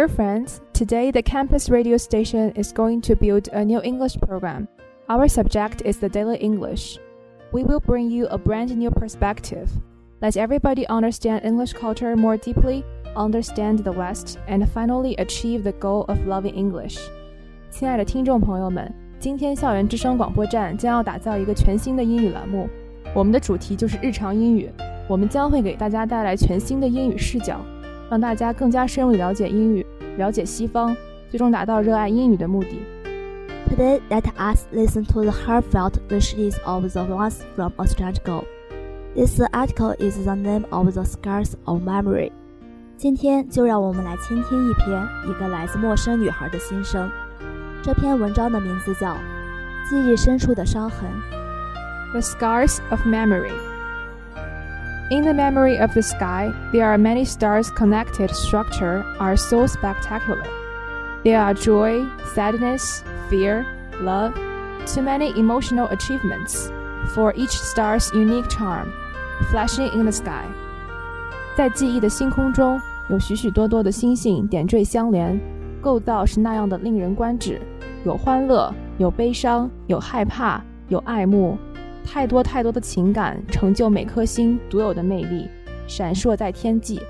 Dear friends, today the campus radio station is going to build a new English program. Our subject is the daily English. We will bring you a brand new perspective. Let everybody understand English culture more deeply, understand the West, and finally achieve the goal of loving English. 亲爱的听众朋友们，今天校园之声广播站将要打造一个全新的英语栏目，我们的主题就是日常英语。我们将会给大家带来全新的英语视角， 让大家更加深入了解英语，了解西方，最终达到热爱英语的目的。Today, let us listen to the heartfelt wishes of the ones from a strange girl. This article is the name of the scars of memory. 今天就让我们来倾听一篇一个来自陌生女孩的心声。这篇文章的名字叫《记忆深处的伤痕》。The scars of memory. In the memory of the sky, there are many stars connected structure are so spectacular. There are joy, sadness, fear, love, too many emotional achievements for each star's unique charm, flashing in the sky. 在记忆的星空中，有许许多多的星星点缀相连，构造是那样的令人观止，有欢乐，有悲伤，有害怕，有爱慕。 太多太多的情感成就每颗星独有的魅力，闪烁在天际。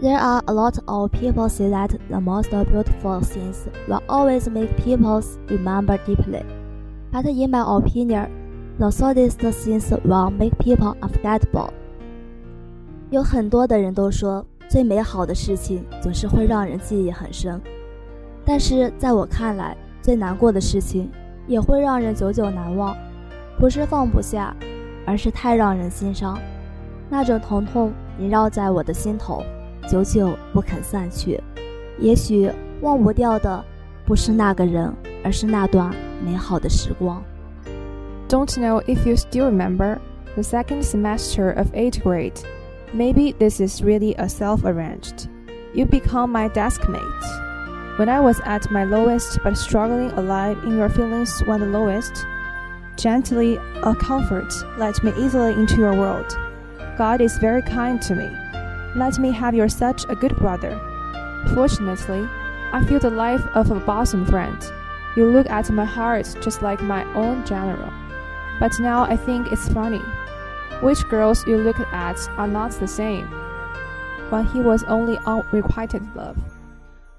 There are a lot of people say that the most beautiful things will always make people remember deeply. But in my opinion, the saddest things will make people unforgettable. 有很多的人都说，最美好的事情总是会让人记忆很深。但是在我看来，最难过的事情也会让人久久难忘。不是放不下，而是太让人心伤。那种疼痛萦绕在我的心头，久久不肯散去。也许忘不掉的不是那个人，而是那段美好的时光。Don't know if you still remember the second semester of eighth grade. Maybe this is really a self-arranged. You become my desk mate. When I was at my lowest but struggling alive in your feelings when the lowest. Gently, a comfort, let me easily into your world. God is very kind to me. Let me have you such a good brother. Fortunately, I feel the life of a bosom friend. You look at my heart just like my own general. But now I think it's funny. Which girls you look at are not the same. When he was only unrequited love.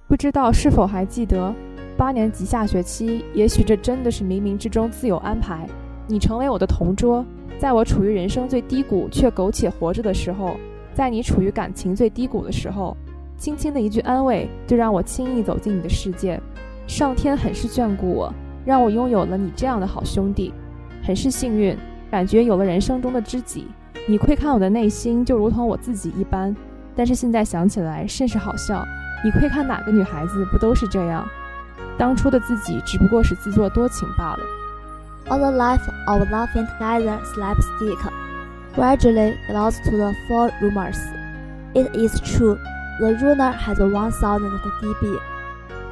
不知道是否还记得 八年级下学期，也许这真的是冥冥之中自有安排。你成为我的同桌，在我处于人生最低谷却苟且活着的时候，在你处于感情最低谷的时候，轻轻的一句安慰，就让我轻易走进你的世界。上天很是眷顾我，让我拥有了你这样的好兄弟，很是幸运，感觉有了人生中的知己。你窥看我的内心，就如同我自己一般。但是现在想起来，甚是好笑。你窥看哪个女孩子，不都是这样？当初的自己只不过是自作多情罢了。All the life of laughing together slapstick gradually lost to the four rumors. It is true, the runner has 1000 dB.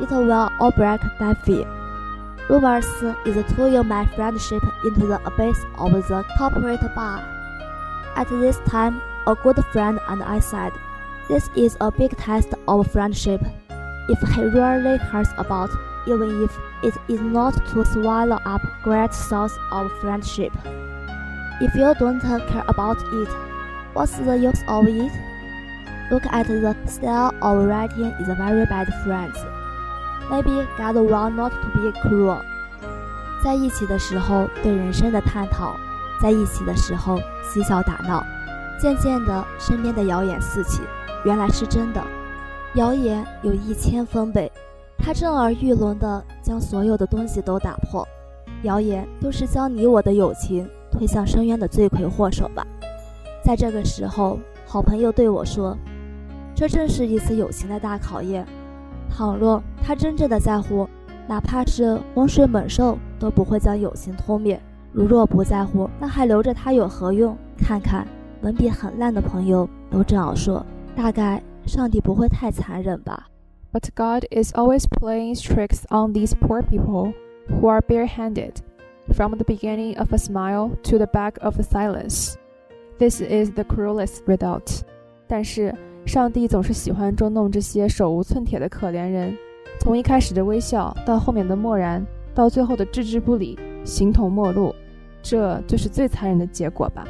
It will all break Daffy. Rumors is throwing my friendship into the abyss of the corporate bar. At this time, a good friend and I said, This is a big test of friendship. If he really cares about even if it is not to swallow up great source of friendship. If you don't care about it, what's the use of it? Look at the style of writing is very bad friends. Maybe God will not to be cruel. 在一起的时候对人生的探讨，在一起的时候嬉笑打闹，渐渐的身边的谣言四起，原来是真的。 谣言有一千分贝。他震耳欲聋地将所有的东西都打破，谣言都是将你我的友情推向深渊的罪魁祸首吧。在这个时候，好朋友对我说：“这正是一次友情的大考验。倘若他真正的在乎，哪怕是洪水猛兽都不会将友情吞灭；如若不在乎，那还留着他有何用？看看文笔很烂的朋友都这样说，大概上帝不会太残忍吧。” But God is always playing tricks on these poor people who are barehanded, from the beginning of a smile to the back of a silence. This is the cruelest result. 但是上帝总是喜欢捉弄这些手无寸铁的可怜人，从一开始的微笑，到后面的漠然，到最后的置之不理、形同陌路，这就是最残忍的结果吧。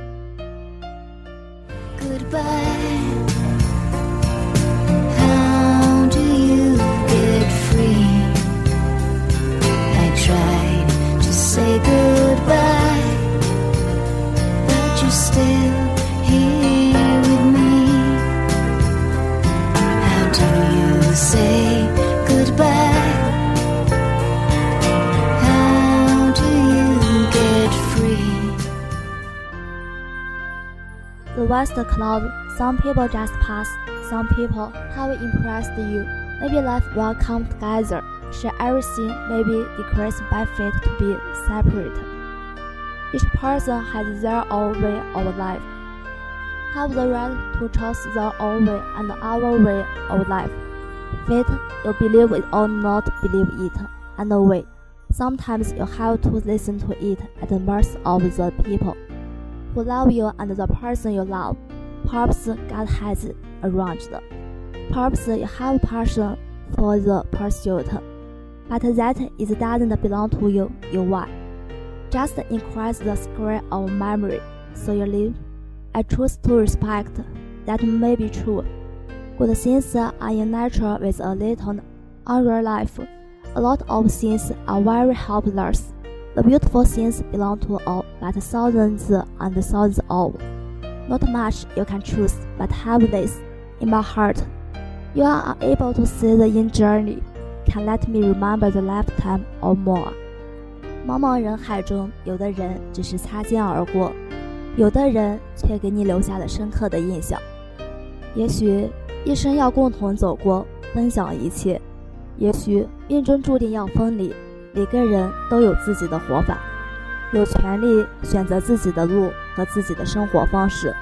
West cloud, some people just pass, some people have impressed you. Maybe life will come together, share everything, maybe decreased by fate to be separate. Each person has their own way of life. Have the right to choose their own way and our way of life. Fate, you believe it or not believe it, and the way. Sometimes you have to listen to it at the mercy of the people who love you and the person you love. Perhaps God has arranged. Perhaps you have passion for the pursuit, but that is doesn't belong to you. You why? Just increase the scale of memory, so you live. I choose to respect. That may be true. Good things are in nature with a little unreal life. A lot of things are very helpless. The beautiful things belong to all, but thousands and thousands of. Not much you can choose, but have this in my heart. You are unable to see the in journey, can let me remember the lifetime or more. 茫茫人海中，有的人只是擦肩而过，有的人却给你留下了深刻的印象。也许一生要共同走过，分享一切；也许命中注定要分离。每个人都有自己的活法，有权利选择自己的路和自己的生活方式。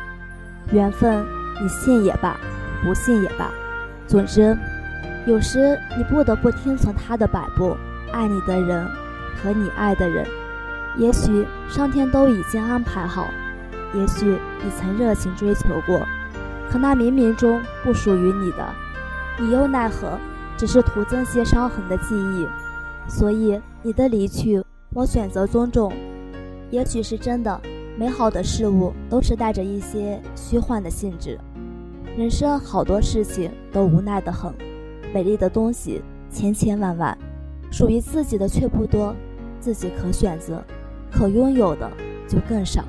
缘分，你信也罢，不信也罢，总之，有时你不得不听从他的摆布。爱你的人和你爱的人，也许上天都已经安排好，也许你曾热情追求过，可那冥冥中不属于你的，你又奈何？只是徒增些伤痕的记忆。所以你的离去，我选择尊重。也许是真的，美好的事物都是带着一些虚幻的性质。人生好多事情都无奈的很，美丽的东西千千万万，属于自己的却不多，自己可选择、可拥有的就更少。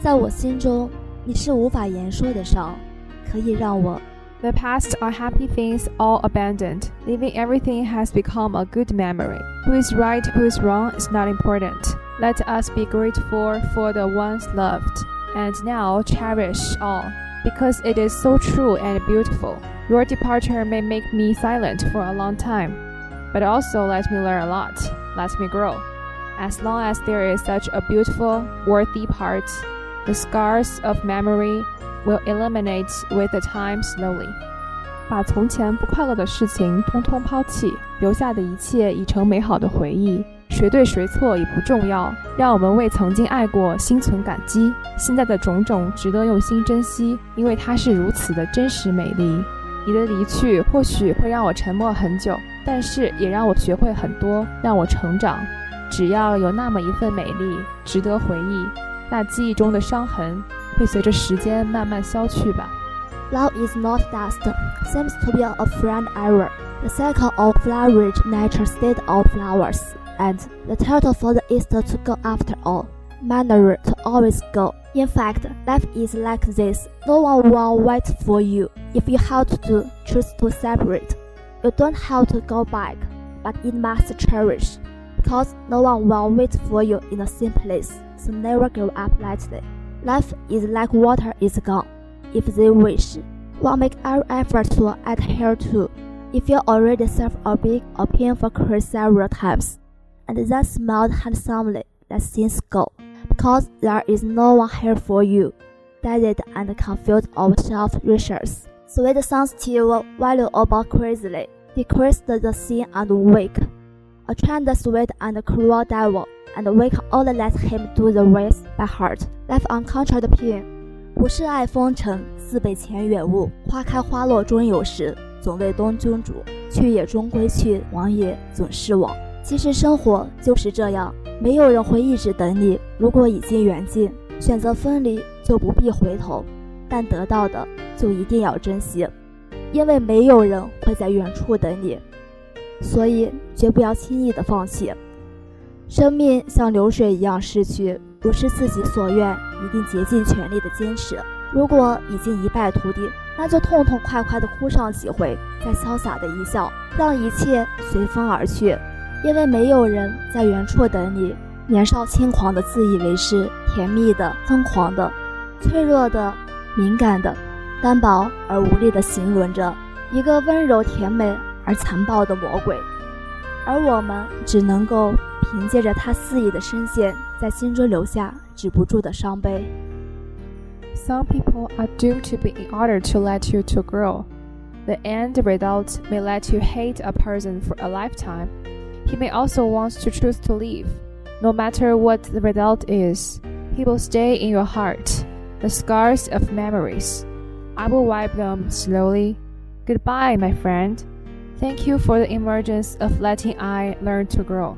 在我心中，你是无法言说的伤，可以让我。The past are happy things all abandoned. Leaving everything has become a good memory. Who is right, who is wrong is not important. Let us be grateful for the ones loved, and now cherish all, because it is so true and beautiful. Your departure may make me silent for a long time, but also let me learn a lot, let me grow. As long as there is such a beautiful, worthy part, the scars of memory will eliminate with the time slowly。把从前不快乐的事情通通抛弃，留下的一切已成美好的回忆。谁对谁错已不重要，让我们为曾经爱过心存感激。现在的种种值得用心珍惜，因为它是如此的真实美丽。你的离去或许会让我沉默很久，但是也让我学会很多，让我成长。只要有那么一份美丽，值得回忆，那记忆中的伤痕。会随着时间慢慢消去吧。Love is not dust, seems to be a friend error. The cycle of flowerage nature state of flowers, and the turtle for the Easter to go after all, manner to always go. In fact, life is like this. No one will wait for you. If you have to choose to separate, you don't have to go back, but it must cherish, because no one will wait for you in the same place. So never give up lightly. Life is like water is gone. If they wish, one make every effort to adhere to. If you already suffered a big or painful cruise several times, and then smiled handsomely, let things go, because there is no one here for you. Dazed and confused of self-reassurance. Sweet sensitive value about crazily, decreased the sin and weak, A trend sweet and cruel devil and we can only let him do the race by heart, left uncontrolled pain. 不是爱风尘，似被前远物。花开花落终有时，总为东君主。去也终归去，往也总是往。其实生活就是这样，没有人会一直等你。如果已经缘尽，选择分离就不必回头，但得到的就一定要珍惜，因为没有人会在远处等你。所以绝不要轻易的放弃。生命像流水一样逝去，不是自己所愿，一定竭尽全力的坚持。如果已经一败涂地，那就痛痛快快的哭上几回，再潇洒的一笑，让一切随风而去。因为没有人在原处等你。年少轻狂的自以为是，甜蜜的、疯狂的、脆弱的、敏感的，单薄而无力的形容着一个温柔甜美而残暴的魔鬼，而我们只能够凭借着他肆意的声线，在心中留下止不住的伤悲。Some people are doomed to be in order to let you to grow. The end result may let you hate a person for a lifetime. He may also want to choose to leave. No matter what the result is, he will stay in your heart, the scars of memories. I will wipe them slowly. Goodbye, my friend. Thank you for the emergence of letting I learn to grow.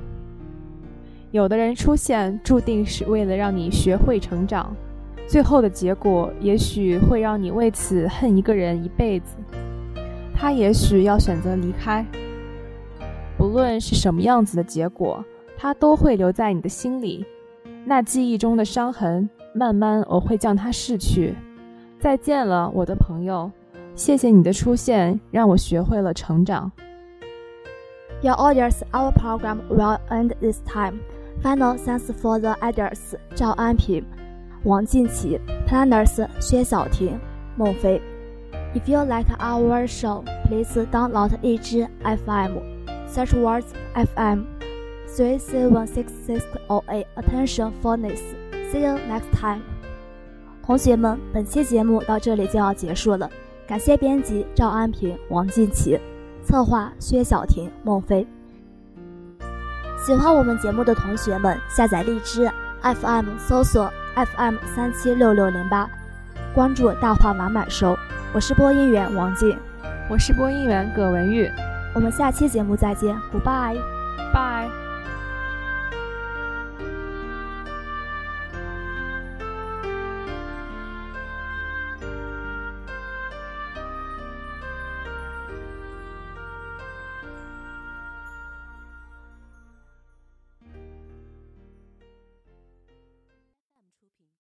有的人出现，注定是为了让你学会成长，最后的结果也许会让你为此恨一个人一辈子。他也许要选择离开。不论是什么样子的结果，他都会留在你的心里。那记忆中的伤痕，慢慢我会将它逝去。再见了，我的朋友，谢谢你的出现，让我学会了成长。Your audience, our program will end this time. Final thanks for the ideas. 赵安平、王静琪，Planners 薛晓婷、孟非。If you like our show, please download 荔枝 FM. Search words FM 37668. Attention for this. See you next time. 同学们，本期节目到这里就要结束了。感谢编辑赵安平、王静琪，策划薛晓婷、孟非。喜欢我们节目的同学们，下载荔枝 FM，搜索 FM 三七六六零八，关注大话满满收。我是播音员王静，我是播音员葛文玉。我们下期节目再见，Goodbye。